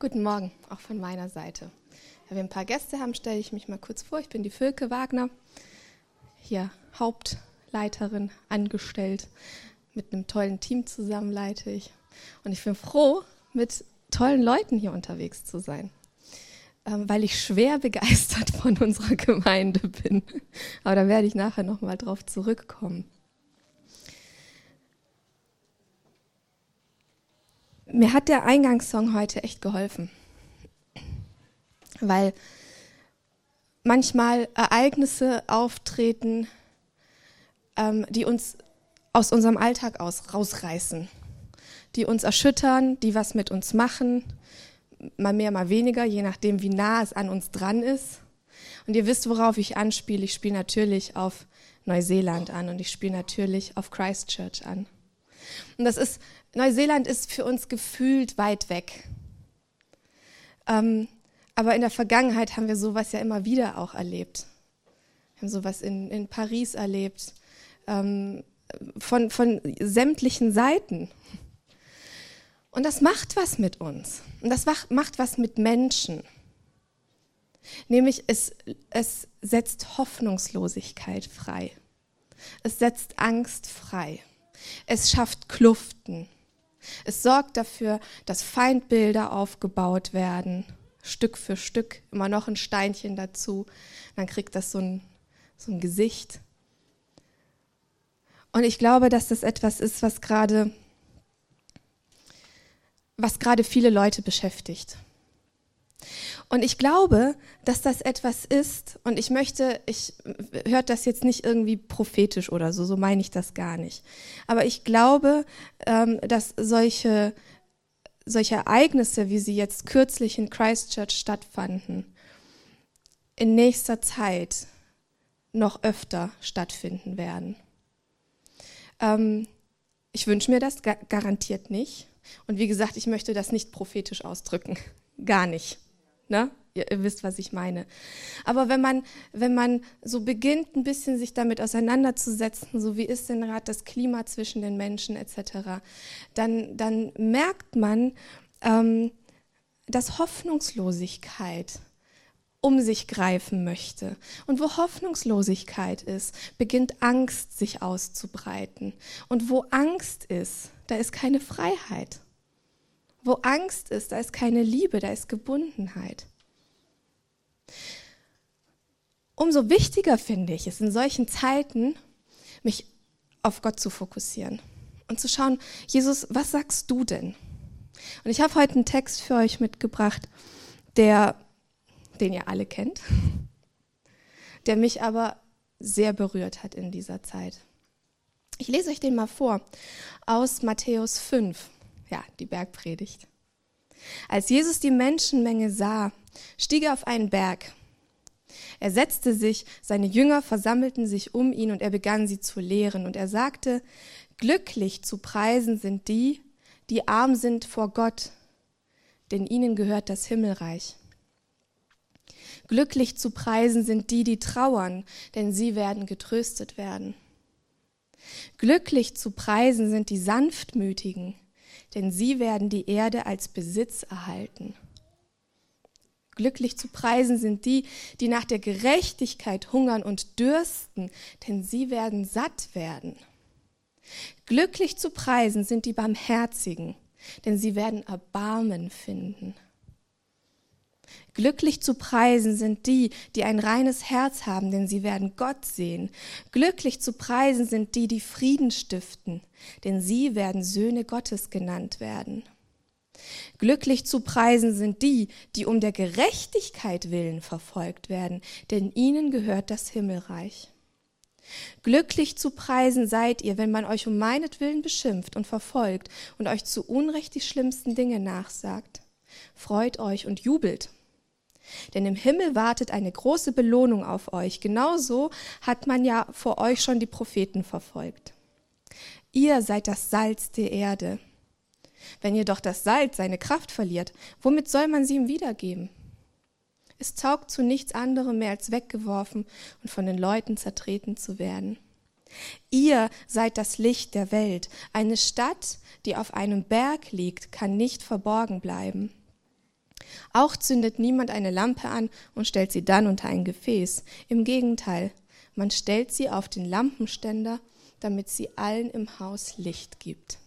Guten Morgen, auch von meiner Seite. Wenn wir ein paar Gäste haben, stelle ich mich mal kurz vor. Ich bin die Völke Wagner, hier Hauptleiterin, angestellt. Mit einem tollen Team zusammen leite ich. Und ich bin froh, mit tollen Leuten hier unterwegs zu sein, ähm, weil ich schwer begeistert von unserer Gemeinde bin. Aber da werde ich nachher nochmal drauf zurückkommen. Mir hat der Eingangssong heute echt geholfen, weil manchmal Ereignisse auftreten, ähm, die uns aus unserem Alltag aus rausreißen, die uns erschüttern, die was mit uns machen, mal mehr, mal weniger, je nachdem, wie nah es an uns dran ist. Und ihr wisst, worauf ich anspiele. Ich spiele natürlich auf Neuseeland an und ich spiele natürlich auf Christchurch an. Und das ist, Neuseeland ist für uns gefühlt weit weg. Ähm, aber in der Vergangenheit haben wir sowas ja immer wieder auch erlebt. Wir haben sowas in, in Paris erlebt, ähm, von, von sämtlichen Seiten. Und das macht was mit uns. Und das macht was mit Menschen. Nämlich es, es setzt Hoffnungslosigkeit frei. Es setzt Angst frei. Es schafft Kluften. Es sorgt dafür, dass Feindbilder aufgebaut werden, Stück für Stück, immer noch ein Steinchen dazu. Dann kriegt das so ein, so ein Gesicht. Und ich glaube, dass das etwas ist, was gerade was gerade viele Leute beschäftigt. Und ich glaube, dass das etwas ist, und ich möchte, ich hört das jetzt nicht irgendwie prophetisch oder so, so meine ich das gar nicht. Aber ich glaube, ähm, dass solche, solche Ereignisse, wie sie jetzt kürzlich in Christchurch stattfanden, in nächster Zeit noch öfter stattfinden werden. Ähm, ich wünsche mir das garantiert nicht. Und wie gesagt, ich möchte das nicht prophetisch ausdrücken. Gar nicht. Ne? Ihr, ihr, wisst, was ich meine. Aber wenn man, wenn man so beginnt, ein bisschen sich damit auseinanderzusetzen, so wie ist denn gerade das Klima zwischen den Menschen etc., dann, dann merkt man, ähm, dass Hoffnungslosigkeit um sich greifen möchte. Und wo Hoffnungslosigkeit ist, beginnt Angst sich auszubreiten. Und wo Angst ist, da ist keine Freiheit. Wo Angst ist, da ist keine Liebe, da ist Gebundenheit. Umso wichtiger finde ich es in solchen Zeiten, mich auf Gott zu fokussieren und zu schauen, Jesus, was sagst du denn? Und ich habe heute einen Text für euch mitgebracht, der, den ihr alle kennt, der mich aber sehr berührt hat in dieser Zeit. Ich lese euch den mal vor aus Matthäus 5 ja, die Bergpredigt. Als Jesus die Menschenmenge sah, stieg er auf einen Berg. Er setzte sich, seine Jünger versammelten sich um ihn und er begann sie zu lehren. Und er sagte, glücklich zu preisen sind die, die arm sind vor Gott, denn ihnen gehört das Himmelreich. Glücklich zu preisen sind die, die trauern, denn sie werden getröstet werden. Glücklich zu preisen sind die Sanftmütigen, denn sie werden die Erde als Besitz erhalten. Glücklich zu preisen sind die, die nach der Gerechtigkeit hungern und dürsten, denn sie werden satt werden. Glücklich zu preisen sind die Barmherzigen, denn sie werden Erbarmen finden. Glücklich zu preisen sind die, die ein reines Herz haben, denn sie werden Gott sehen. Glücklich zu preisen sind die, die Frieden stiften, denn sie werden Söhne Gottes genannt werden. Glücklich zu preisen sind die, die um der Gerechtigkeit willen verfolgt werden, denn ihnen gehört das Himmelreich. Glücklich zu preisen seid ihr, wenn man euch um meinetwillen beschimpft und verfolgt und euch zu Unrecht die schlimmsten Dinge nachsagt. Freut euch und jubelt denn im Himmel wartet eine große Belohnung auf euch. Genauso hat man ja vor euch schon die Propheten verfolgt. Ihr seid das Salz der Erde. Wenn ihr doch das Salz seine Kraft verliert, womit soll man sie ihm wiedergeben? Es taugt zu nichts anderem mehr als weggeworfen und von den Leuten zertreten zu werden. Ihr seid das Licht der Welt. Eine Stadt, die auf einem Berg liegt, kann nicht verborgen bleiben. Auch zündet niemand eine Lampe an und stellt sie dann unter ein Gefäß. Im Gegenteil, man stellt sie auf den Lampenständer, damit sie allen im Haus Licht gibt.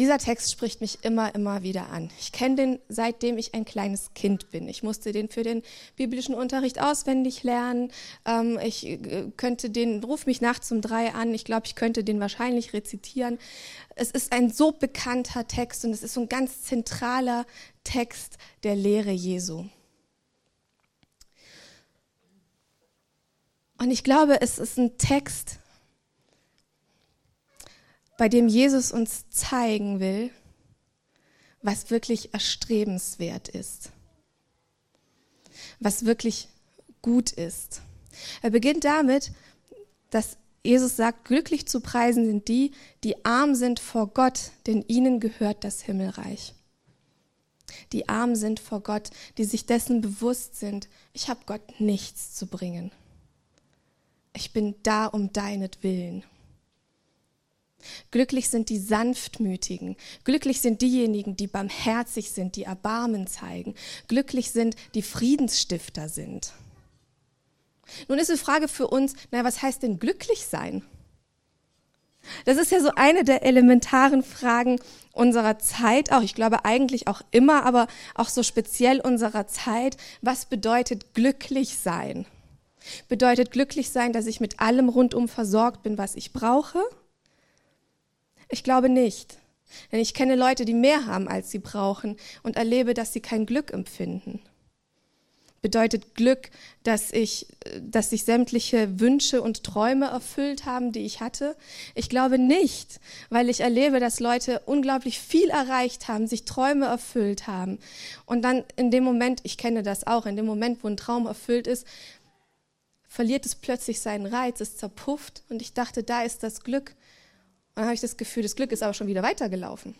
Dieser Text spricht mich immer, immer wieder an. Ich kenne den seitdem ich ein kleines Kind bin. Ich musste den für den biblischen Unterricht auswendig lernen. Ähm, ich äh, könnte den, ruf mich nachts um drei an. Ich glaube, ich könnte den wahrscheinlich rezitieren. Es ist ein so bekannter Text und es ist so ein ganz zentraler Text der Lehre Jesu. Und ich glaube, es ist ein Text, bei dem Jesus uns zeigen will, was wirklich erstrebenswert ist, was wirklich gut ist. Er beginnt damit, dass Jesus sagt, glücklich zu preisen sind die, die arm sind vor Gott, denn ihnen gehört das Himmelreich. Die arm sind vor Gott, die sich dessen bewusst sind, ich habe Gott nichts zu bringen. Ich bin da um deinetwillen. Glücklich sind die Sanftmütigen. Glücklich sind diejenigen, die barmherzig sind, die Erbarmen zeigen. Glücklich sind, die Friedensstifter sind. Nun ist die Frage für uns, na, was heißt denn glücklich sein? Das ist ja so eine der elementaren Fragen unserer Zeit, auch ich glaube eigentlich auch immer, aber auch so speziell unserer Zeit. Was bedeutet glücklich sein? Bedeutet glücklich sein, dass ich mit allem rundum versorgt bin, was ich brauche? Ich glaube nicht. Denn ich kenne Leute, die mehr haben, als sie brauchen und erlebe, dass sie kein Glück empfinden. Bedeutet Glück, dass ich, dass sich sämtliche Wünsche und Träume erfüllt haben, die ich hatte? Ich glaube nicht, weil ich erlebe, dass Leute unglaublich viel erreicht haben, sich Träume erfüllt haben. Und dann in dem Moment, ich kenne das auch, in dem Moment, wo ein Traum erfüllt ist, verliert es plötzlich seinen Reiz, es zerpufft und ich dachte, da ist das Glück dann habe ich das Gefühl, das Glück ist aber schon wieder weitergelaufen.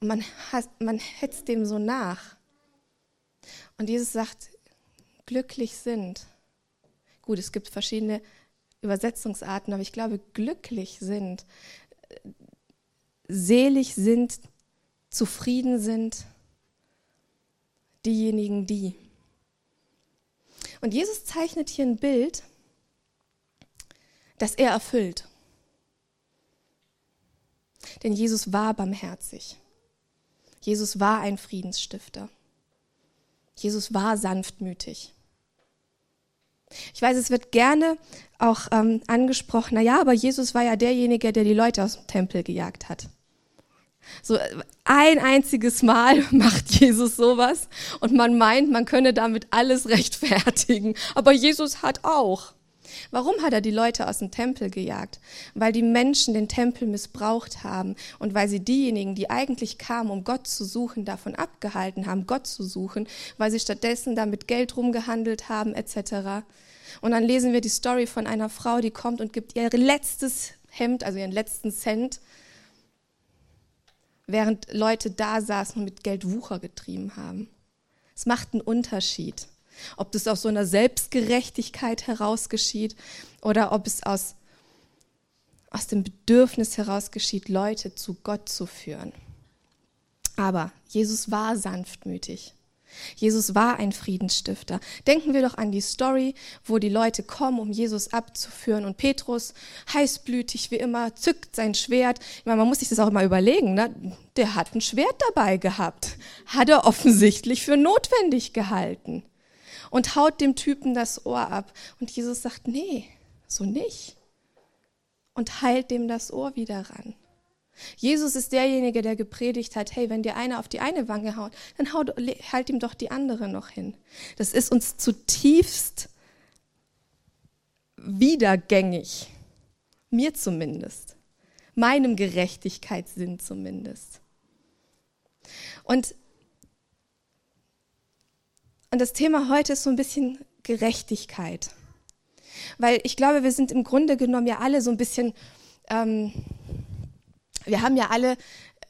Und man, hat, man hetzt dem so nach. Und Jesus sagt, glücklich sind. Gut, es gibt verschiedene Übersetzungsarten, aber ich glaube, glücklich sind, selig sind, zufrieden sind diejenigen, die. Und Jesus zeichnet hier ein Bild, das er erfüllt. Denn Jesus war barmherzig. Jesus war ein Friedensstifter. Jesus war sanftmütig. Ich weiß, es wird gerne auch ähm, angesprochen, naja, aber Jesus war ja derjenige, der die Leute aus dem Tempel gejagt hat. So ein einziges Mal macht Jesus sowas und man meint, man könne damit alles rechtfertigen. Aber Jesus hat auch. Warum hat er die Leute aus dem Tempel gejagt? Weil die Menschen den Tempel missbraucht haben und weil sie diejenigen, die eigentlich kamen, um Gott zu suchen, davon abgehalten haben, Gott zu suchen, weil sie stattdessen damit Geld rumgehandelt haben etc. Und dann lesen wir die Story von einer Frau, die kommt und gibt ihr letztes Hemd, also ihren letzten Cent, während Leute da saßen und mit Geld Wucher getrieben haben. Es macht einen Unterschied. Ob das aus so einer Selbstgerechtigkeit heraus geschieht oder ob es aus, aus dem Bedürfnis heraus geschieht, Leute zu Gott zu führen. Aber Jesus war sanftmütig. Jesus war ein Friedensstifter. Denken wir doch an die Story, wo die Leute kommen, um Jesus abzuführen und Petrus, heißblütig wie immer, zückt sein Schwert. Ich meine, man muss sich das auch immer überlegen, ne? der hat ein Schwert dabei gehabt. Hat er offensichtlich für notwendig gehalten und haut dem Typen das Ohr ab. Und Jesus sagt, nee, so nicht. Und heilt dem das Ohr wieder ran. Jesus ist derjenige, der gepredigt hat, hey, wenn dir einer auf die eine Wange haut, dann haut, halt ihm doch die andere noch hin. Das ist uns zutiefst wiedergängig. Mir zumindest. Meinem Gerechtigkeitssinn zumindest. Und und das Thema heute ist so ein bisschen Gerechtigkeit. Weil ich glaube, wir sind im Grunde genommen ja alle so ein bisschen, ähm, wir haben ja alle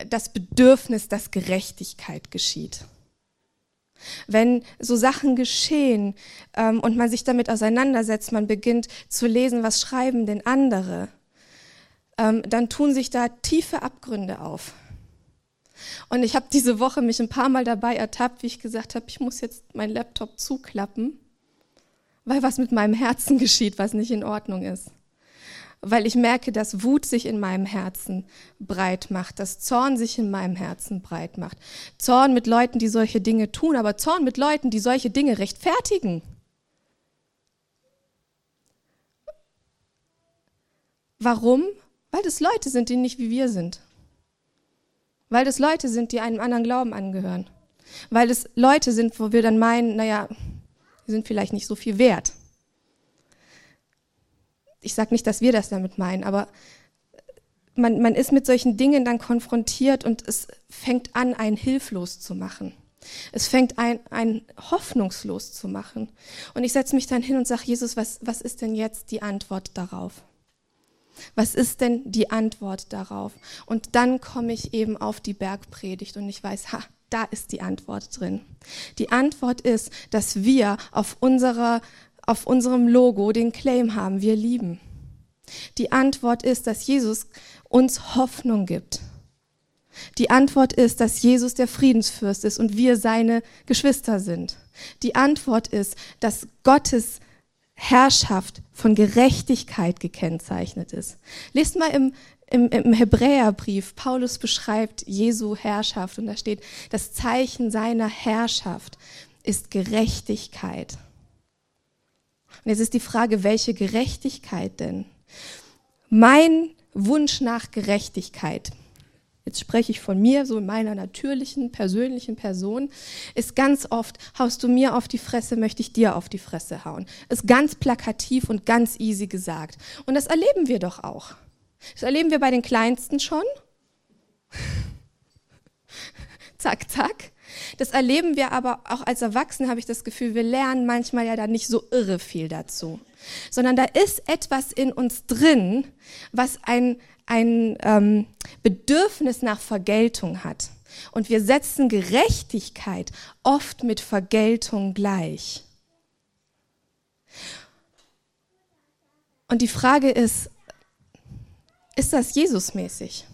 das Bedürfnis, dass Gerechtigkeit geschieht. Wenn so Sachen geschehen ähm, und man sich damit auseinandersetzt, man beginnt zu lesen, was schreiben denn andere, ähm, dann tun sich da tiefe Abgründe auf. Und ich habe diese Woche mich ein paar Mal dabei ertappt, wie ich gesagt habe, ich muss jetzt meinen Laptop zuklappen, weil was mit meinem Herzen geschieht, was nicht in Ordnung ist. Weil ich merke, dass Wut sich in meinem Herzen breit macht, dass Zorn sich in meinem Herzen breit macht. Zorn mit Leuten, die solche Dinge tun, aber Zorn mit Leuten, die solche Dinge rechtfertigen. Warum? Weil das Leute sind, die nicht wie wir sind. Weil das Leute sind, die einem anderen Glauben angehören. Weil es Leute sind, wo wir dann meinen, naja, die sind vielleicht nicht so viel wert. Ich sage nicht, dass wir das damit meinen, aber man, man ist mit solchen Dingen dann konfrontiert und es fängt an, einen hilflos zu machen. Es fängt ein, ein hoffnungslos zu machen. Und ich setze mich dann hin und sage, Jesus, was, was ist denn jetzt die Antwort darauf? Was ist denn die Antwort darauf? Und dann komme ich eben auf die Bergpredigt und ich weiß, ha, da ist die Antwort drin. Die Antwort ist, dass wir auf, unserer, auf unserem Logo den Claim haben, wir lieben. Die Antwort ist, dass Jesus uns Hoffnung gibt. Die Antwort ist, dass Jesus der Friedensfürst ist und wir seine Geschwister sind. Die Antwort ist, dass Gottes Herrschaft von Gerechtigkeit gekennzeichnet ist. Lest mal im, im, im Hebräerbrief, Paulus beschreibt Jesu Herrschaft und da steht, das Zeichen seiner Herrschaft ist Gerechtigkeit. Und jetzt ist die Frage, welche Gerechtigkeit denn? Mein Wunsch nach Gerechtigkeit jetzt spreche ich von mir, so in meiner natürlichen, persönlichen Person, ist ganz oft, haust du mir auf die Fresse, möchte ich dir auf die Fresse hauen. Ist ganz plakativ und ganz easy gesagt. Und das erleben wir doch auch. Das erleben wir bei den Kleinsten schon. zack, zack. Das erleben wir aber auch als Erwachsene, habe ich das Gefühl, wir lernen manchmal ja da nicht so irre viel dazu. Sondern da ist etwas in uns drin, was ein, ein ähm, Bedürfnis nach Vergeltung hat. Und wir setzen Gerechtigkeit oft mit Vergeltung gleich. Und die Frage ist, ist das Jesusmäßig?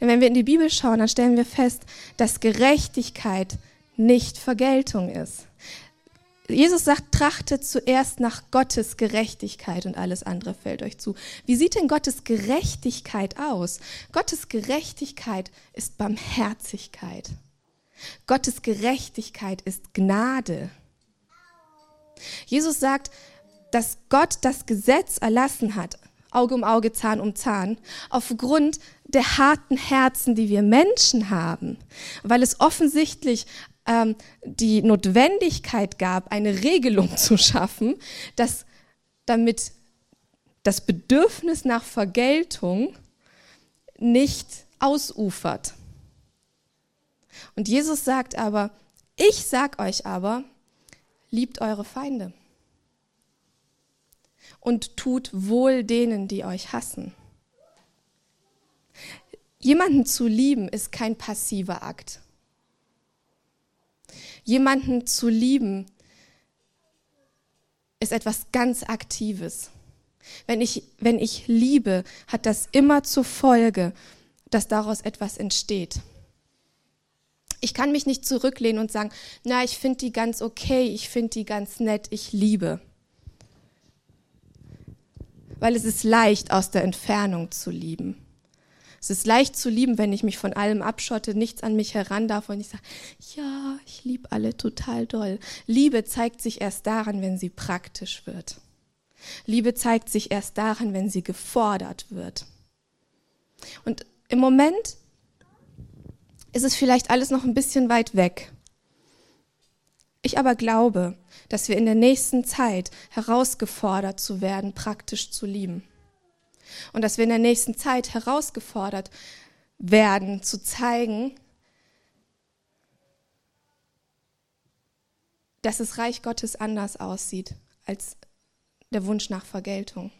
Denn wenn wir in die Bibel schauen, dann stellen wir fest, dass Gerechtigkeit nicht Vergeltung ist. Jesus sagt, trachtet zuerst nach Gottes Gerechtigkeit und alles andere fällt euch zu. Wie sieht denn Gottes Gerechtigkeit aus? Gottes Gerechtigkeit ist Barmherzigkeit. Gottes Gerechtigkeit ist Gnade. Jesus sagt, dass Gott das Gesetz erlassen hat, Auge um Auge, Zahn um Zahn, aufgrund der harten Herzen, die wir Menschen haben, weil es offensichtlich ähm, die Notwendigkeit gab, eine Regelung zu schaffen, dass damit das Bedürfnis nach Vergeltung nicht ausufert. Und Jesus sagt aber, ich sag euch aber, liebt eure Feinde und tut wohl denen, die euch hassen. Jemanden zu lieben ist kein passiver Akt. Jemanden zu lieben ist etwas ganz Aktives. Wenn ich, wenn ich liebe, hat das immer zur Folge, dass daraus etwas entsteht. Ich kann mich nicht zurücklehnen und sagen, na, ich finde die ganz okay, ich finde die ganz nett, ich liebe. Weil es ist leicht, aus der Entfernung zu lieben. Es ist leicht zu lieben, wenn ich mich von allem abschotte, nichts an mich heran darf und ich sage, ja, ich liebe alle total doll. Liebe zeigt sich erst daran, wenn sie praktisch wird. Liebe zeigt sich erst daran, wenn sie gefordert wird. Und im Moment ist es vielleicht alles noch ein bisschen weit weg. Ich aber glaube, dass wir in der nächsten Zeit herausgefordert zu werden, praktisch zu lieben und dass wir in der nächsten Zeit herausgefordert werden, zu zeigen, dass das Reich Gottes anders aussieht als der Wunsch nach Vergeltung.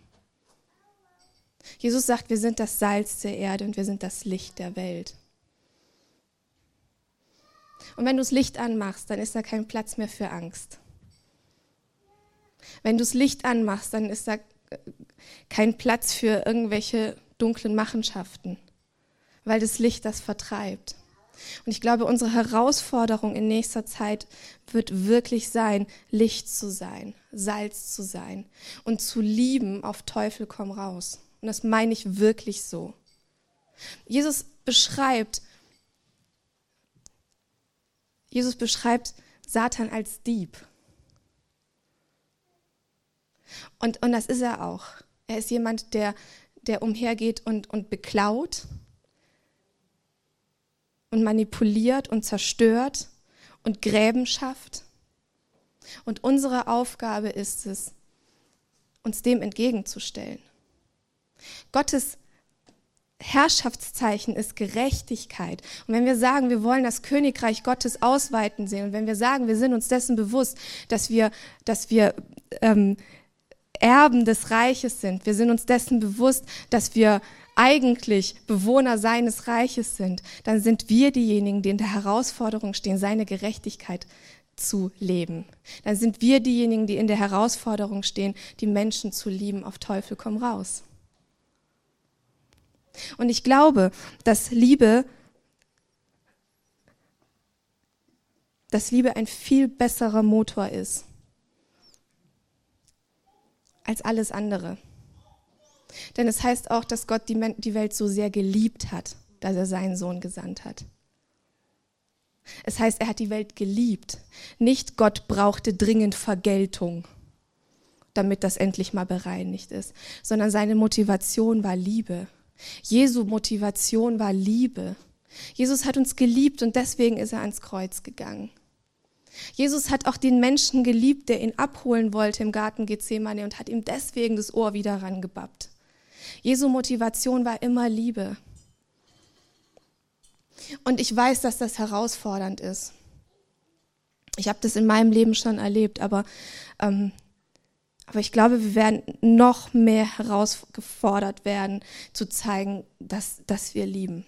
Jesus sagt, wir sind das Salz der Erde und wir sind das Licht der Welt. Und wenn du das Licht anmachst, dann ist da kein Platz mehr für Angst. Wenn du das Licht anmachst, dann ist da kein Platz für irgendwelche dunklen Machenschaften. weil das Licht das vertreibt. Und ich glaube, unsere Herausforderung in nächster Zeit wird wirklich sein, Licht zu sein, Salz zu sein und zu lieben auf Teufel komm raus. Und das meine ich wirklich so. Jesus beschreibt, Jesus beschreibt Satan als Dieb. Und, und das ist er auch. Er ist jemand, der, der umhergeht und, und beklaut und manipuliert und zerstört und Gräben schafft. Und unsere Aufgabe ist es, uns dem entgegenzustellen. Gottes Herrschaftszeichen ist Gerechtigkeit. Und wenn wir sagen, wir wollen das Königreich Gottes ausweiten sehen, und wenn wir sagen, wir sind uns dessen bewusst, dass wir, dass wir ähm, Erben des Reiches sind, wir sind uns dessen bewusst, dass wir eigentlich Bewohner seines Reiches sind, dann sind wir diejenigen, die in der Herausforderung stehen, seine Gerechtigkeit zu leben. Dann sind wir diejenigen, die in der Herausforderung stehen, die Menschen zu lieben, auf Teufel komm raus. Und ich glaube, dass Liebe, dass Liebe ein viel besserer Motor ist als alles andere. Denn es heißt auch, dass Gott die, die Welt so sehr geliebt hat, dass er seinen Sohn gesandt hat. Es heißt, er hat die Welt geliebt. Nicht Gott brauchte dringend Vergeltung, damit das endlich mal bereinigt ist, sondern seine Motivation war Liebe. Jesu Motivation war Liebe. Jesus hat uns geliebt und deswegen ist er ans Kreuz gegangen. Jesus hat auch den Menschen geliebt, der ihn abholen wollte im Garten Gethsemane und hat ihm deswegen das Ohr wieder rangebappt. Jesu Motivation war immer Liebe. Und ich weiß, dass das herausfordernd ist. Ich habe das in meinem Leben schon erlebt, aber, ähm, aber ich glaube, wir werden noch mehr herausgefordert werden, zu zeigen, dass, dass wir lieben.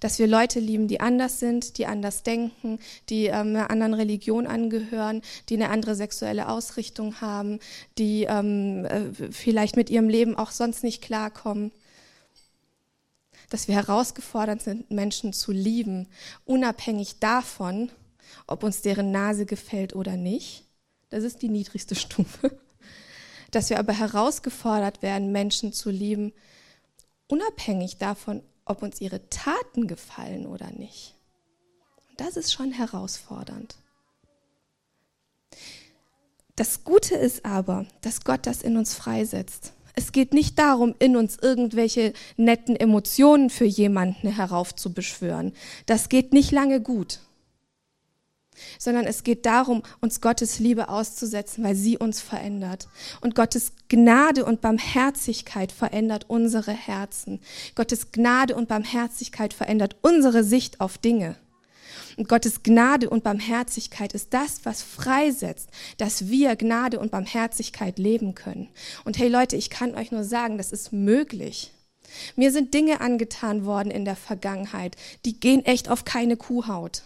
Dass wir Leute lieben, die anders sind, die anders denken, die ähm, einer anderen Religion angehören, die eine andere sexuelle Ausrichtung haben, die ähm, äh, vielleicht mit ihrem Leben auch sonst nicht klarkommen. Dass wir herausgefordert sind, Menschen zu lieben, unabhängig davon, ob uns deren Nase gefällt oder nicht. Das ist die niedrigste Stufe. Dass wir aber herausgefordert werden, Menschen zu lieben, unabhängig davon, ob uns ihre Taten gefallen oder nicht. Und das ist schon herausfordernd. Das Gute ist aber, dass Gott das in uns freisetzt. Es geht nicht darum, in uns irgendwelche netten Emotionen für jemanden heraufzubeschwören. Das geht nicht lange gut sondern es geht darum, uns Gottes Liebe auszusetzen, weil sie uns verändert. Und Gottes Gnade und Barmherzigkeit verändert unsere Herzen. Gottes Gnade und Barmherzigkeit verändert unsere Sicht auf Dinge. Und Gottes Gnade und Barmherzigkeit ist das, was freisetzt, dass wir Gnade und Barmherzigkeit leben können. Und hey Leute, ich kann euch nur sagen, das ist möglich. Mir sind Dinge angetan worden in der Vergangenheit, die gehen echt auf keine Kuhhaut.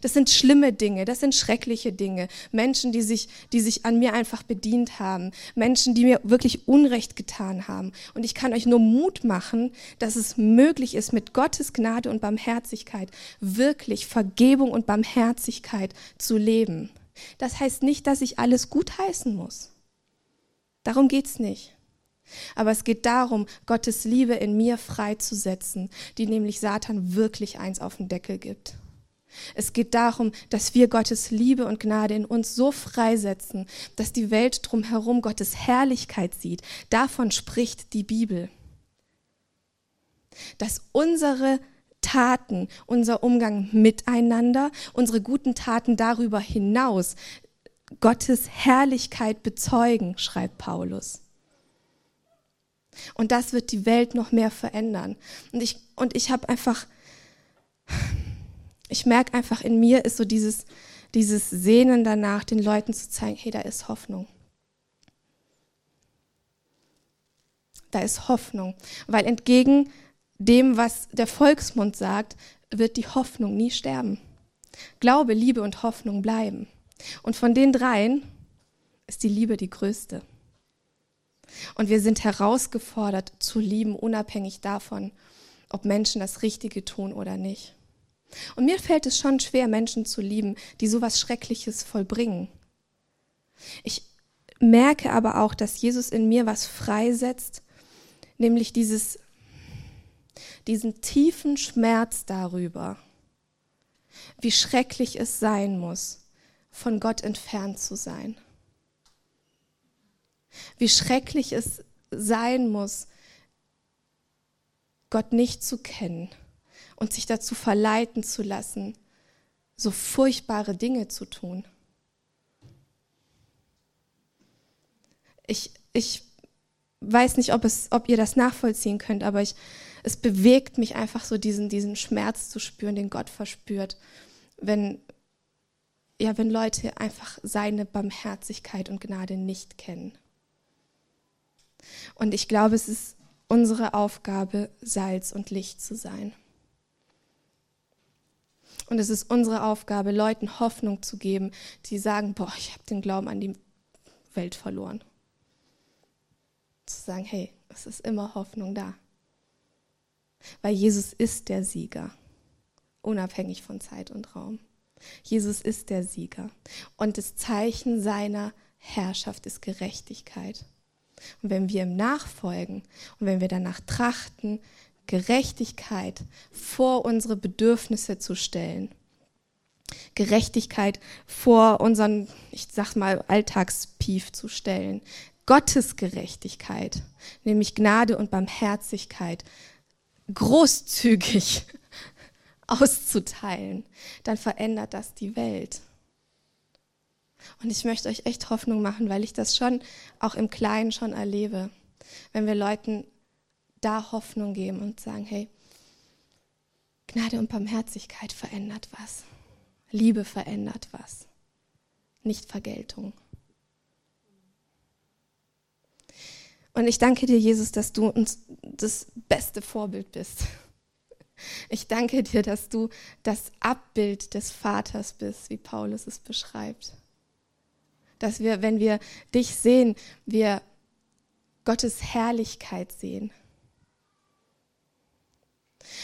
Das sind schlimme Dinge, das sind schreckliche Dinge. Menschen, die sich, die sich an mir einfach bedient haben. Menschen, die mir wirklich Unrecht getan haben. Und ich kann euch nur Mut machen, dass es möglich ist, mit Gottes Gnade und Barmherzigkeit wirklich Vergebung und Barmherzigkeit zu leben. Das heißt nicht, dass ich alles gutheißen muss. Darum geht's nicht. Aber es geht darum, Gottes Liebe in mir freizusetzen, die nämlich Satan wirklich eins auf den Deckel gibt. Es geht darum, dass wir Gottes Liebe und Gnade in uns so freisetzen, dass die Welt drumherum Gottes Herrlichkeit sieht. Davon spricht die Bibel. Dass unsere Taten, unser Umgang miteinander, unsere guten Taten darüber hinaus Gottes Herrlichkeit bezeugen, schreibt Paulus. Und das wird die Welt noch mehr verändern. Und ich, und ich habe einfach ich merke einfach in mir ist so dieses, dieses Sehnen danach, den Leuten zu zeigen, hey, da ist Hoffnung. Da ist Hoffnung. Weil entgegen dem, was der Volksmund sagt, wird die Hoffnung nie sterben. Glaube, Liebe und Hoffnung bleiben. Und von den dreien ist die Liebe die größte. Und wir sind herausgefordert zu lieben, unabhängig davon, ob Menschen das Richtige tun oder nicht. Und mir fällt es schon schwer, Menschen zu lieben, die sowas Schreckliches vollbringen. Ich merke aber auch, dass Jesus in mir was freisetzt, nämlich dieses, diesen tiefen Schmerz darüber, wie schrecklich es sein muss, von Gott entfernt zu sein. Wie schrecklich es sein muss, Gott nicht zu kennen und sich dazu verleiten zu lassen, so furchtbare Dinge zu tun. Ich, ich weiß nicht, ob, es, ob ihr das nachvollziehen könnt, aber ich, es bewegt mich einfach so, diesen, diesen Schmerz zu spüren, den Gott verspürt, wenn, ja, wenn Leute einfach seine Barmherzigkeit und Gnade nicht kennen. Und ich glaube, es ist unsere Aufgabe, Salz und Licht zu sein. Und es ist unsere Aufgabe, Leuten Hoffnung zu geben, die sagen, boah, ich habe den Glauben an die Welt verloren. Zu sagen, hey, es ist immer Hoffnung da. Weil Jesus ist der Sieger, unabhängig von Zeit und Raum. Jesus ist der Sieger. Und das Zeichen seiner Herrschaft ist Gerechtigkeit. Und wenn wir ihm nachfolgen und wenn wir danach trachten, Gerechtigkeit vor unsere Bedürfnisse zu stellen, Gerechtigkeit vor unseren, ich sag mal, Alltagspief zu stellen, Gottes Gerechtigkeit, nämlich Gnade und Barmherzigkeit, großzügig auszuteilen, dann verändert das die Welt. Und ich möchte euch echt Hoffnung machen, weil ich das schon auch im Kleinen schon erlebe. Wenn wir Leuten da Hoffnung geben und sagen, hey, Gnade und Barmherzigkeit verändert was. Liebe verändert was. Nicht Vergeltung. Und ich danke dir, Jesus, dass du uns das beste Vorbild bist. Ich danke dir, dass du das Abbild des Vaters bist, wie Paulus es beschreibt dass wir, wenn wir dich sehen, wir Gottes Herrlichkeit sehen.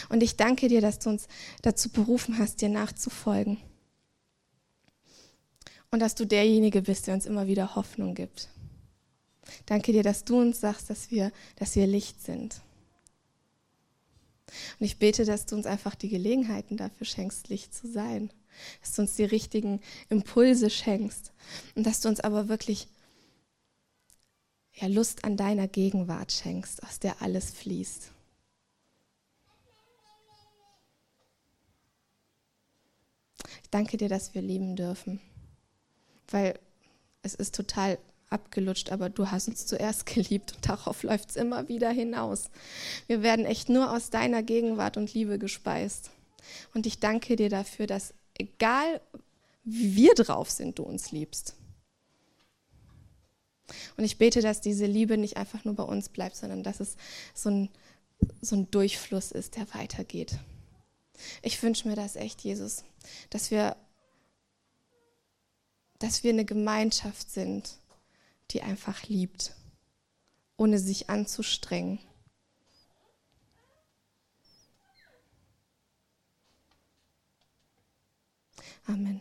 Und ich danke dir, dass du uns dazu berufen hast, dir nachzufolgen. Und dass du derjenige bist, der uns immer wieder Hoffnung gibt. Danke dir, dass du uns sagst, dass wir, dass wir Licht sind. Und ich bete, dass du uns einfach die Gelegenheiten dafür schenkst, Licht zu sein dass du uns die richtigen Impulse schenkst und dass du uns aber wirklich ja, Lust an deiner Gegenwart schenkst, aus der alles fließt. Ich danke dir, dass wir lieben dürfen, weil es ist total abgelutscht, aber du hast uns zuerst geliebt und darauf läuft es immer wieder hinaus. Wir werden echt nur aus deiner Gegenwart und Liebe gespeist. Und ich danke dir dafür, dass egal wie wir drauf sind, du uns liebst. Und ich bete, dass diese Liebe nicht einfach nur bei uns bleibt, sondern dass es so ein, so ein Durchfluss ist, der weitergeht. Ich wünsche mir das echt, Jesus, dass wir, dass wir eine Gemeinschaft sind, die einfach liebt, ohne sich anzustrengen. Amen.